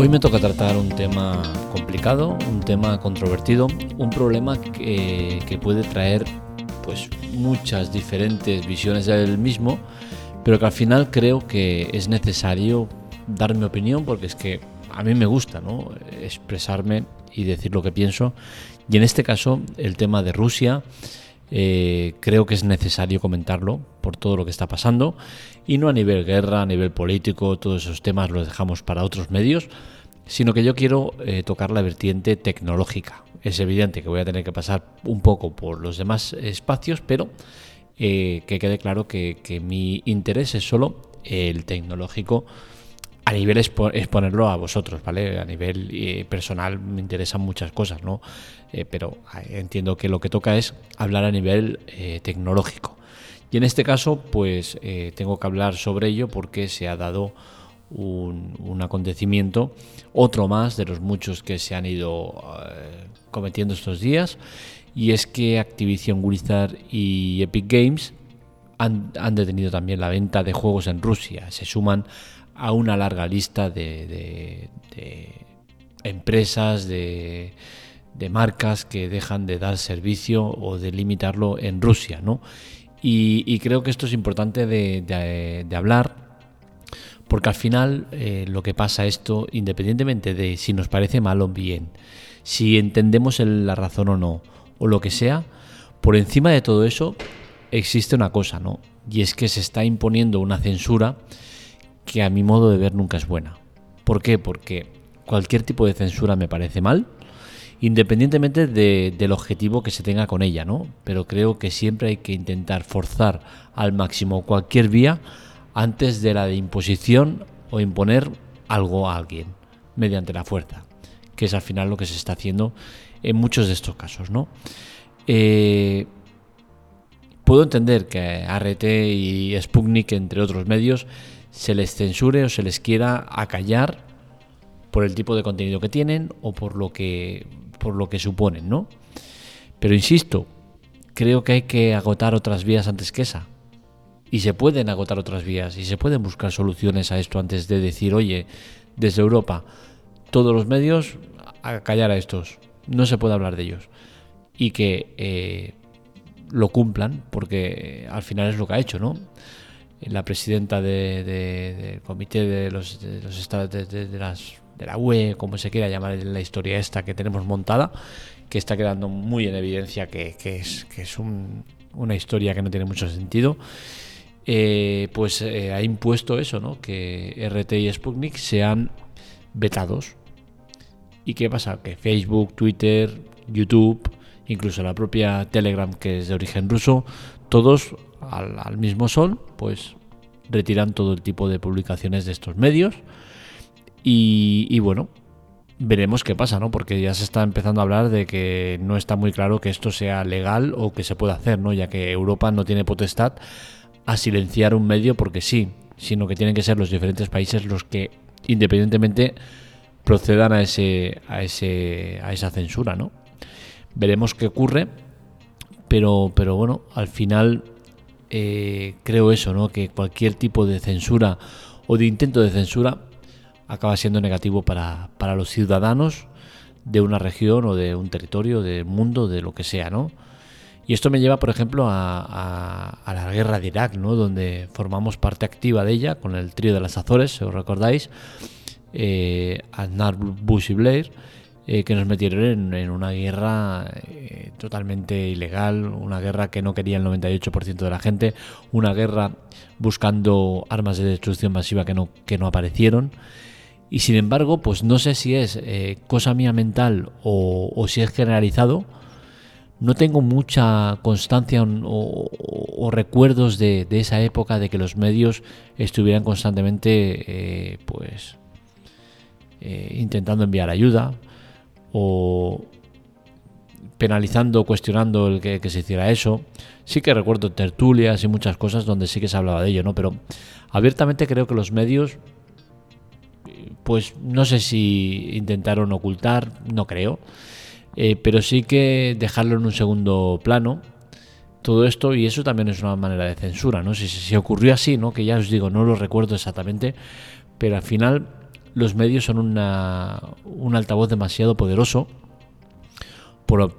Hoy me toca tratar un tema complicado, un tema controvertido, un problema que, que puede traer pues muchas diferentes visiones del mismo, pero que al final creo que es necesario dar mi opinión porque es que a mí me gusta ¿no? expresarme y decir lo que pienso. Y en este caso, el tema de Rusia, eh, creo que es necesario comentarlo por todo lo que está pasando y no a nivel guerra, a nivel político, todos esos temas los dejamos para otros medios, sino que yo quiero eh, tocar la vertiente tecnológica. Es evidente que voy a tener que pasar un poco por los demás espacios, pero eh, que quede claro que, que mi interés es solo el tecnológico a nivel exponerlo a vosotros, ¿vale? A nivel eh, personal me interesan muchas cosas, ¿no? Eh, pero eh, entiendo que lo que toca es hablar a nivel tecnológico. Y en este caso, pues tengo que hablar sobre ello porque se ha dado un, acontecimiento, otro más de los muchos que se han ido cometiendo estos días, y es que Activision Blizzard y Epic Games han, han detenido también la venta de juegos en Rusia. Se suman a una larga lista de, empresas, de, marcas que dejan de dar servicio o de limitarlo en Rusia, ¿no? Y, creo que esto es importante de, hablar porque al final eh, lo que pasa esto, independientemente de si nos parece mal o bien, si entendemos la razón o no, o lo que sea, por encima de todo eso existe una cosa, ¿no? Y es que se está imponiendo una censura que a mi modo de ver nunca es buena. ¿Por qué? Porque cualquier tipo de censura me parece mal, independientemente del objetivo que se tenga con ella, ¿no? Pero creo que siempre hay que intentar forzar al máximo cualquier vía antes de la de imposición o imponer algo a alguien mediante la fuerza, que es al final lo que se está haciendo en muchos de estos casos, ¿no? Eh, puedo entender que RT y Sputnik, entre otros medios, se les censure o se les quiera acallar por el tipo de contenido que tienen o por lo que, por lo que suponen, ¿no? Pero insisto, creo que hay que agotar otras vías antes que esa. Y se pueden agotar otras vías y se pueden buscar soluciones a esto antes de decir, oye, desde Europa, todos los medios a callar a estos. No se puede hablar de ellos. Y que eh, lo cumplan, porque al final es lo que ha hecho, ¿no? La presidenta del comité de los, de estados de, la UE, como se quiera llamar la historia esta que tenemos montada, que está quedando muy en evidencia que, es, que es una historia que no tiene mucho sentido. Eh, pues eh, ha impuesto eso, ¿no? que RT y Sputnik sean vetados. ¿Y qué pasa? Que Facebook, Twitter, YouTube, incluso la propia Telegram, que es de origen ruso, todos al, mismo sol, pues retiran todo el tipo de publicaciones de estos medios. Y, bueno, veremos qué pasa, ¿no? Porque ya se está empezando a hablar de que no está muy claro que esto sea legal o que se pueda hacer, ¿no? Ya que Europa no tiene potestad a silenciar un medio porque sí, sino que tienen que ser los diferentes países los que independientemente procedan a ese a ese a esa censura, ¿no? Veremos qué ocurre, pero pero bueno, al final eh, creo eso, ¿no? que cualquier tipo de censura o de intento de censura acaba siendo negativo para, los ciudadanos de una región o de un territorio, del mundo, de lo que sea, ¿no? Y esto me lleva, por ejemplo, a, la guerra de Irak, ¿no? Donde formamos parte activa de ella con el trío de las Azores, si os recordáis, eh, Aznar, Bush y Blair, eh, que nos metieron en, una guerra eh, totalmente ilegal, una guerra que no quería el 98% de la gente, una guerra buscando armas de destrucción masiva que no, que no aparecieron. Y sin embargo, pues no sé si es eh, cosa mía mental o, si es generalizado, no tengo mucha constancia o, recuerdos de, esa época de que los medios estuvieran constantemente pues intentando enviar ayuda, o penalizando, cuestionando el que, se hiciera eso. Sí que recuerdo tertulias y muchas cosas donde sí que se hablaba de ello, ¿no? Pero abiertamente creo que los medios, pues no sé si intentaron ocultar, no creo, eh, pero sí que dejarlo en un segundo plano todo esto y eso también es una manera de censura, ¿no? Si, si ocurrió así, ¿no? Que ya os digo, no lo recuerdo exactamente, pero al final los medios son una, un altavoz demasiado poderoso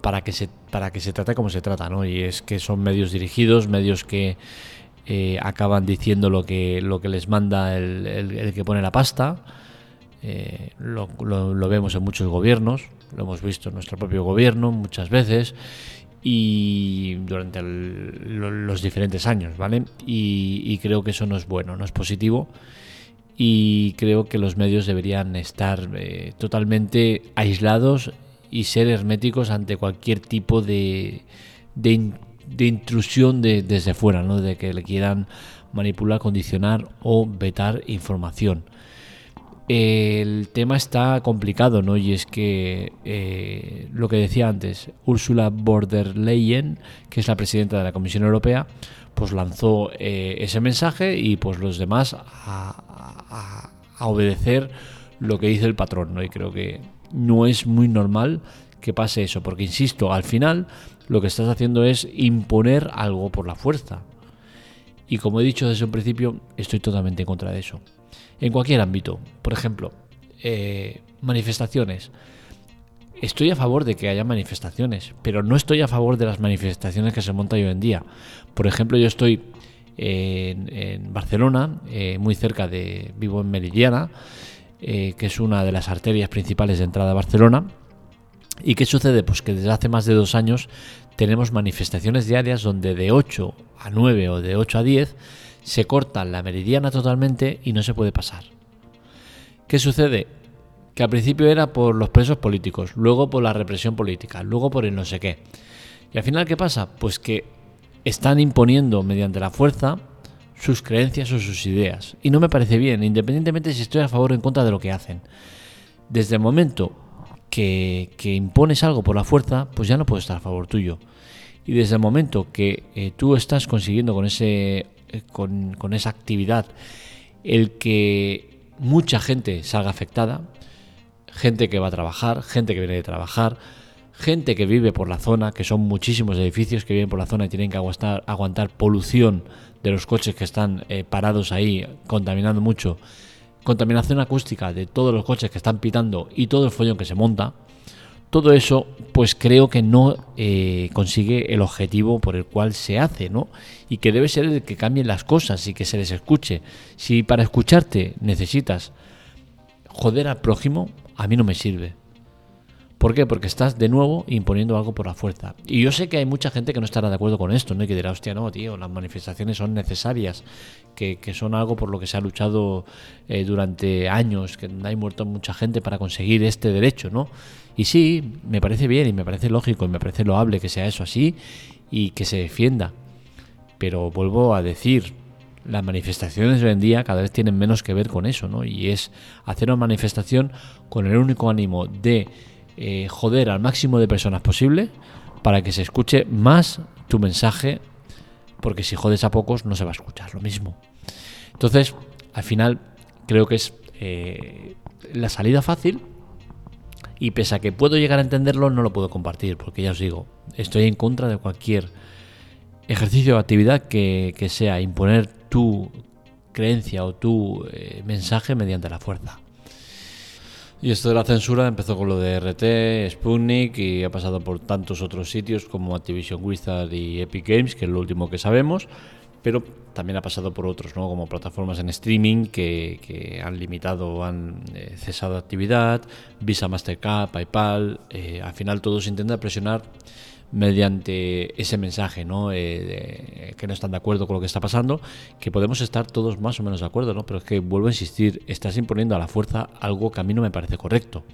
para, que se, para que se trate como se trata, ¿no? Y es que son medios dirigidos, medios que eh, acaban diciendo lo que, lo que les manda el, que pone la pasta. Eh, lo, vemos en muchos gobiernos, lo hemos visto en nuestro propio gobierno muchas veces y durante los diferentes años, ¿vale? Y, creo que eso no es bueno, no es positivo y creo que los medios deberían estar eh, totalmente aislados y ser herméticos ante cualquier tipo de, de, intrusión de, desde fuera, ¿no? de que le quieran manipular, condicionar o vetar información. El tema está complicado, ¿no? Y es que eh, lo que decía antes, Ursula von der Leyen, que es la presidenta de la Comisión Europea, pues lanzó eh, ese mensaje y pues los demás a, obedecer lo que dice el patrón, ¿no? Y creo que no es muy normal que pase eso, porque insisto, al final lo que estás haciendo es imponer algo por la fuerza. Y como he dicho desde un principio, estoy totalmente en contra de eso. En cualquier ámbito, por ejemplo, eh, manifestaciones. Estoy a favor de que haya manifestaciones, pero no estoy a favor de las manifestaciones que se montan hoy en día. Por ejemplo, yo estoy en, Barcelona, eh, muy cerca de, vivo en Meridiana, eh, que es una de las arterias principales de entrada a Barcelona. ¿Y qué sucede? Pues que desde hace más de dos años tenemos manifestaciones diarias donde de 8 a 9 o de 8 a 10 se corta la meridiana totalmente y no se puede pasar. ¿Qué sucede? Que al principio era por los presos políticos, luego por la represión política, luego por el no sé qué. Y al final, ¿qué pasa? Pues que están imponiendo mediante la fuerza sus creencias o sus ideas. Y no me parece bien, independientemente si estoy a favor o en contra de lo que hacen. Desde el momento que, impones algo por la fuerza, pues ya no puedo estar a favor tuyo. Y desde el momento que eh, tú estás consiguiendo con, ese, eh, con, con esa actividad el que mucha gente salga afectada, gente que va a trabajar, gente que viene de trabajar, gente que vive por la zona, que son muchísimos edificios que viven por la zona y tienen que aguantar, polución de los coches que están eh, parados ahí contaminando mucho, contaminación acústica de todos los coches que están pitando y todo el follón que se monta, todo eso pues creo que no eh, consigue el objetivo por el cual se hace, ¿no? Y que debe ser el que cambien las cosas y que se les escuche. Si para escucharte necesitas joder al prójimo, a mí no me sirve. ¿Por qué? Porque estás de nuevo imponiendo algo por la fuerza. Y yo sé que hay mucha gente que no estará de acuerdo con esto, ¿no? Y que dirá, hostia, no, tío, las manifestaciones son necesarias, que, son algo por lo que se ha luchado eh, durante años, que hay muerto mucha gente para conseguir este derecho, ¿no? Y sí, me parece bien y me parece lógico y me parece loable que sea eso así y que se defienda. Pero vuelvo a decir, las manifestaciones hoy en día cada vez tienen menos que ver con eso, ¿no? Y es hacer una manifestación con el único ánimo de eh, joder al máximo de personas posible para que se escuche más tu mensaje, porque si jodes a pocos no se va a escuchar lo mismo. Entonces, al final, creo que es eh, la salida fácil y pese a que puedo llegar a entenderlo, no lo puedo compartir, porque ya os digo, estoy en contra de cualquier ejercicio o actividad que, sea imponer tu creencia o tu eh, mensaje mediante la fuerza. Y esto de la censura empezó con lo de RT, Sputnik y ha pasado por tantos otros sitios como Activision Blizzard y Epic Games, que es lo último que sabemos, pero también ha pasado por otros, ¿no? como plataformas en streaming que, han limitado o han eh, cesado actividad, Visa, Mastercard, PayPal, eh, al final todos intentan presionar mediante ese mensaje, ¿no? Eh, que no están de acuerdo con lo que está pasando, que podemos estar todos más o menos de acuerdo, ¿no? Pero es que vuelvo a insistir, estás imponiendo a la fuerza algo que a mí no me parece correcto,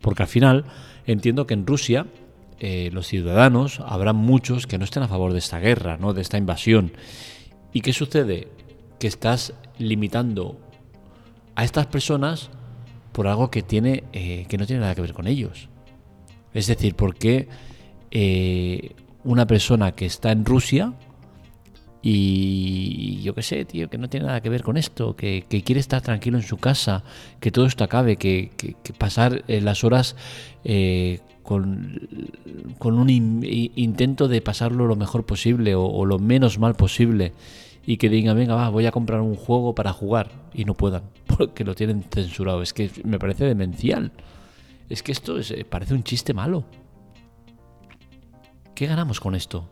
porque al final entiendo que en Rusia eh, los ciudadanos habrá muchos que no estén a favor de esta guerra, ¿no? De esta invasión. ¿Y qué sucede? Que estás limitando a estas personas por algo que tiene eh, que no tiene nada que ver con ellos. Es decir, ¿por qué eh, una persona que está en Rusia y yo qué sé, tío, que no tiene nada que ver con esto, que, quiere estar tranquilo en su casa, que todo esto acabe, que, pasar eh, las horas eh, con, un intento de pasarlo lo mejor posible o, lo menos mal posible y que digan, venga, va, voy a comprar un juego para jugar y no puedan, que lo tienen censurado. Es que me parece demencial. Es que esto eh, parece un chiste malo. ¿Qué ganamos con esto?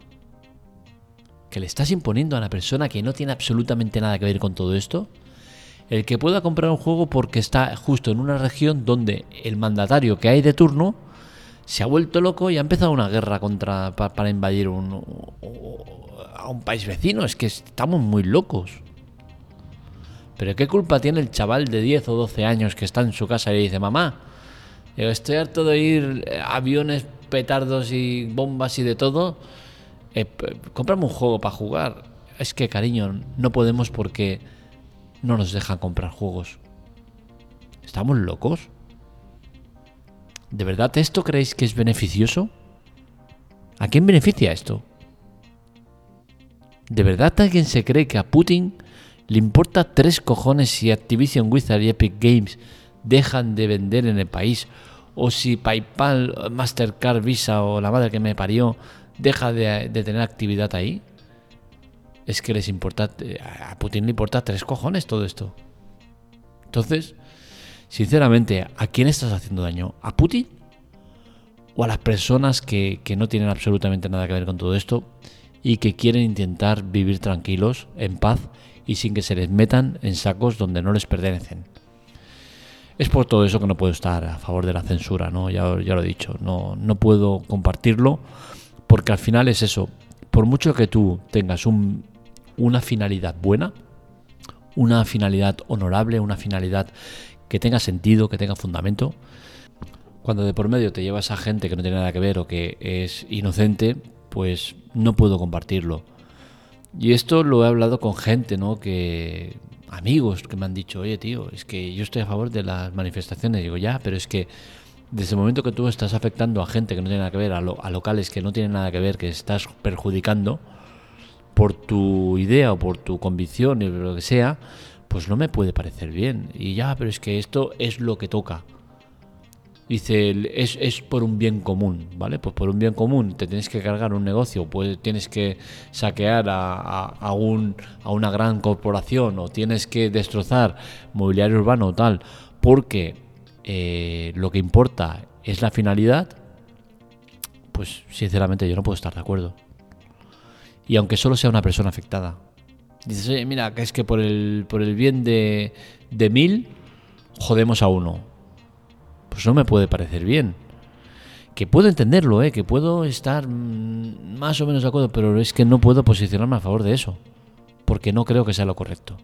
¿Que le estás imponiendo a una persona que no tiene absolutamente nada que ver con todo esto? El que pueda comprar un juego porque está justo en una región donde el mandatario que hay de turno se ha vuelto loco y ha empezado una guerra contra para, invadir un, a un país vecino. Es que estamos muy locos. Pero ¿qué culpa tiene el chaval de 10 o 12 años que está en su casa y dice, mamá, estoy harto de ir aviones, petardos y bombas y de todo? Eh, cómprame un juego para jugar. Es que, cariño, no podemos porque no nos dejan comprar juegos. ¿Estamos locos? ¿De verdad esto creéis que es beneficioso? ¿A quién beneficia esto? ¿De verdad alguien se cree que a Putin le importa tres cojones si Activision Wizard y Epic Games dejan de vender en el país? ¿O si PayPal, Mastercard, Visa o la madre que me parió deja de, tener actividad ahí? Es que les importa, a Putin le importa tres cojones todo esto. Entonces, sinceramente, ¿a quién estás haciendo daño? ¿A Putin? ¿O a las personas que, que no tienen absolutamente nada que ver con todo esto? y que quieren intentar vivir tranquilos, en paz y sin que se les metan en sacos donde no les pertenecen. Es por todo eso que no puedo estar a favor de la censura, ¿no? Ya, ya lo he dicho, no, no puedo compartirlo porque al final es eso. Por mucho que tú tengas un, una finalidad buena, una finalidad honorable, una finalidad que tenga sentido, que tenga fundamento, cuando de por medio te llevas a gente que no tiene nada que ver o que es inocente, pues no puedo compartirlo. Y esto lo he hablado con gente, ¿no? Que amigos que me han dicho, oye tío, es que yo estoy a favor de las manifestaciones. Digo, ya, pero es que desde el momento que tú estás afectando a gente que no tiene nada que ver, a, a locales que no tienen nada que ver, que estás perjudicando por tu idea o por tu convicción y lo que sea, pues no me puede parecer bien. Y ya, pero es que esto es lo que toca. Dice, es, es, por un bien común, ¿vale? Pues por un bien común te tienes que cargar un negocio, pues tienes que saquear a, a, un, a una gran corporación o tienes que destrozar mobiliario urbano o tal, porque eh, lo que importa es la finalidad, pues sinceramente yo no puedo estar de acuerdo. Y aunque solo sea una persona afectada. Dices, oye, mira, que es que por el, por el bien de, de mil, jodemos a uno pues no me puede parecer bien. Que puedo entenderlo, ¿eh? que puedo estar mm, más o menos de acuerdo, pero es que no puedo posicionarme a favor de eso, porque no creo que sea lo correcto.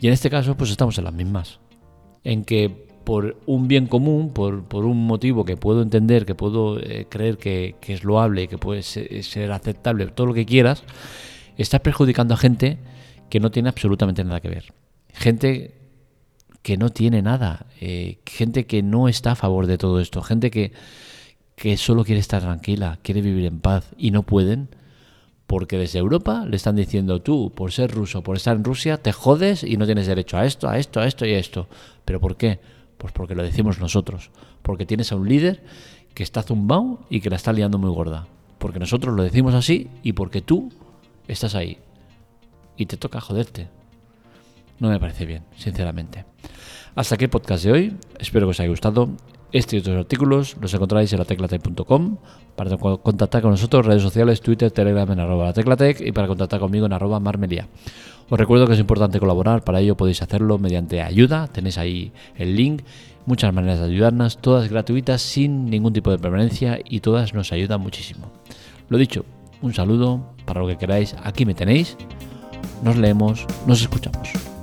Y en este caso, pues estamos en las mismas. En que por un bien común, por, por un motivo que puedo entender, que puedo eh, creer que, es loable, que puede ser, aceptable, todo lo que quieras, estás perjudicando a gente que no tiene absolutamente nada que ver. Gente que no tiene nada, eh, gente que no está a favor de todo esto, gente que, que solo quiere estar tranquila, quiere vivir en paz y no pueden porque desde Europa le están diciendo tú, por ser ruso, por estar en Rusia, te jodes y no tienes derecho a esto, a esto, a esto y a esto. ¿Pero por qué? Pues porque lo decimos nosotros, porque tienes a un líder que está zumbado y que la está liando muy gorda. Porque nosotros lo decimos así y porque tú estás ahí. Y te toca joderte no me parece bien, sinceramente. Hasta aquí el podcast de hoy. Espero que os haya gustado. Este y otros artículos los encontráis en lateclatec.com para contactar con nosotros, redes sociales, Twitter, Telegram en arroba lateclatec y para contactar conmigo en arroba marmelia. Os recuerdo que es importante colaborar, para ello podéis hacerlo mediante ayuda, tenéis ahí el link, muchas maneras de ayudarnos, todas gratuitas, sin ningún tipo de permanencia y todas nos ayudan muchísimo. Lo dicho, un saludo, para lo que queráis, aquí me tenéis, nos leemos, nos escuchamos.